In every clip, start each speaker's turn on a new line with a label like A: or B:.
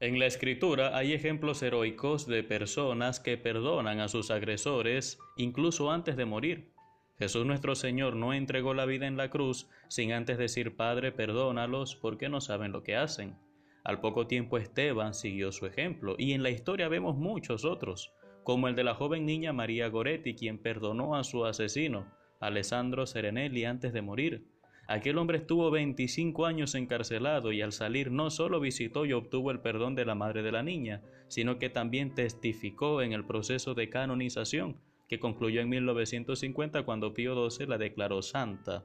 A: En la escritura hay ejemplos heroicos de personas que perdonan a sus agresores incluso antes de morir. Jesús nuestro Señor no entregó la vida en la cruz sin antes decir, Padre, perdónalos porque no saben lo que hacen. Al poco tiempo Esteban siguió su ejemplo y en la historia vemos muchos otros, como el de la joven niña María Goretti, quien perdonó a su asesino, Alessandro Serenelli, antes de morir. Aquel hombre estuvo 25 años encarcelado y al salir no solo visitó y obtuvo el perdón de la madre de la niña, sino que también testificó en el proceso de canonización, que concluyó en 1950 cuando Pío XII la declaró santa.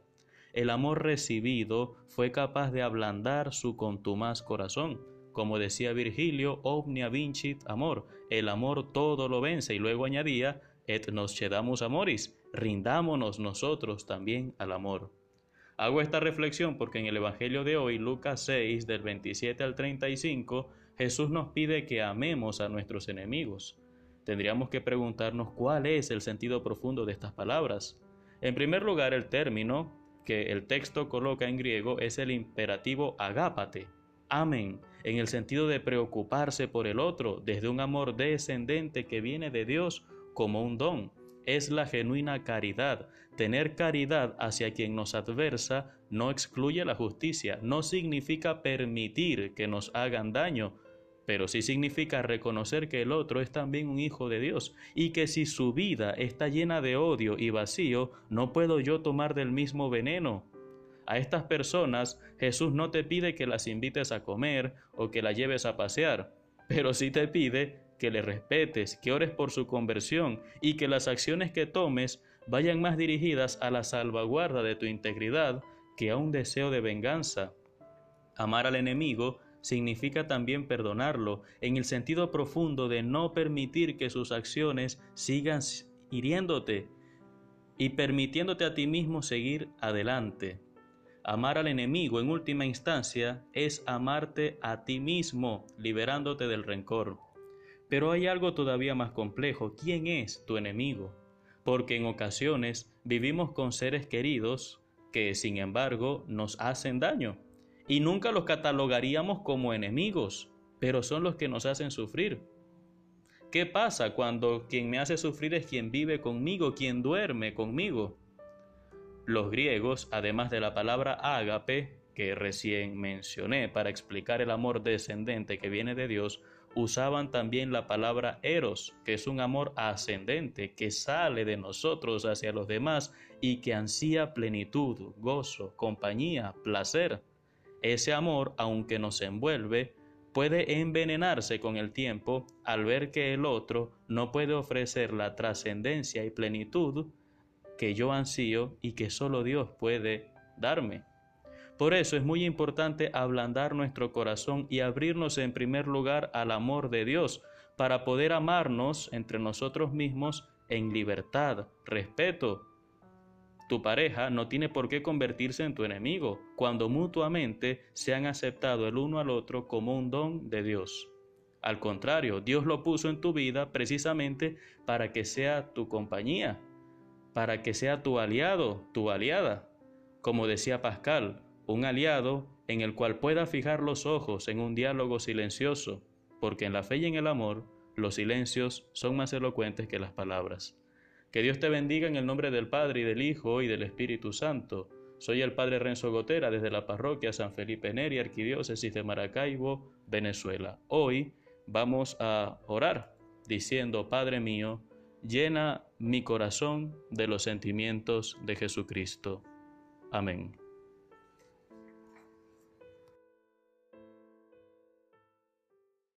A: El amor recibido fue capaz de ablandar su contumaz corazón. Como decía Virgilio, omnia vincit amor, el amor todo lo vence, y luego añadía, et nos cedamus amoris, rindámonos nosotros también al amor. Hago esta reflexión porque en el Evangelio de hoy, Lucas 6, del 27 al 35, Jesús nos pide que amemos a nuestros enemigos. Tendríamos que preguntarnos cuál es el sentido profundo de estas palabras. En primer lugar, el término que el texto coloca en griego es el imperativo agápate, amen, en el sentido de preocuparse por el otro desde un amor descendente que viene de Dios como un don es la genuina caridad. Tener caridad hacia quien nos adversa no excluye la justicia, no significa permitir que nos hagan daño, pero sí significa reconocer que el otro es también un hijo de Dios y que si su vida está llena de odio y vacío, no puedo yo tomar del mismo veneno. A estas personas Jesús no te pide que las invites a comer o que las lleves a pasear, pero sí te pide que le respetes, que ores por su conversión y que las acciones que tomes vayan más dirigidas a la salvaguarda de tu integridad que a un deseo de venganza. Amar al enemigo significa también perdonarlo, en el sentido profundo de no permitir que sus acciones sigan hiriéndote y permitiéndote a ti mismo seguir adelante. Amar al enemigo en última instancia es amarte a ti mismo, liberándote del rencor. Pero hay algo todavía más complejo. ¿Quién es tu enemigo? Porque en ocasiones vivimos con seres queridos que, sin embargo, nos hacen daño. Y nunca los catalogaríamos como enemigos, pero son los que nos hacen sufrir. ¿Qué pasa cuando quien me hace sufrir es quien vive conmigo, quien duerme conmigo? Los griegos, además de la palabra ágape, que recién mencioné para explicar el amor descendente que viene de Dios, usaban también la palabra eros, que es un amor ascendente, que sale de nosotros hacia los demás y que ansía plenitud, gozo, compañía, placer. Ese amor, aunque nos envuelve, puede envenenarse con el tiempo al ver que el otro no puede ofrecer la trascendencia y plenitud que yo ansío y que solo Dios puede darme. Por eso es muy importante ablandar nuestro corazón y abrirnos en primer lugar al amor de Dios, para poder amarnos entre nosotros mismos en libertad, respeto. Tu pareja no tiene por qué convertirse en tu enemigo cuando mutuamente se han aceptado el uno al otro como un don de Dios. Al contrario, Dios lo puso en tu vida precisamente para que sea tu compañía, para que sea tu aliado, tu aliada. Como decía Pascal, un aliado en el cual pueda fijar los ojos en un diálogo silencioso, porque en la fe y en el amor los silencios son más elocuentes que las palabras. Que Dios te bendiga en el nombre del Padre y del Hijo y del Espíritu Santo. Soy el Padre Renzo Gotera desde la parroquia San Felipe Neri, Arquidiócesis de Maracaibo, Venezuela. Hoy vamos a orar diciendo, Padre mío, llena mi corazón de los sentimientos de Jesucristo. Amén.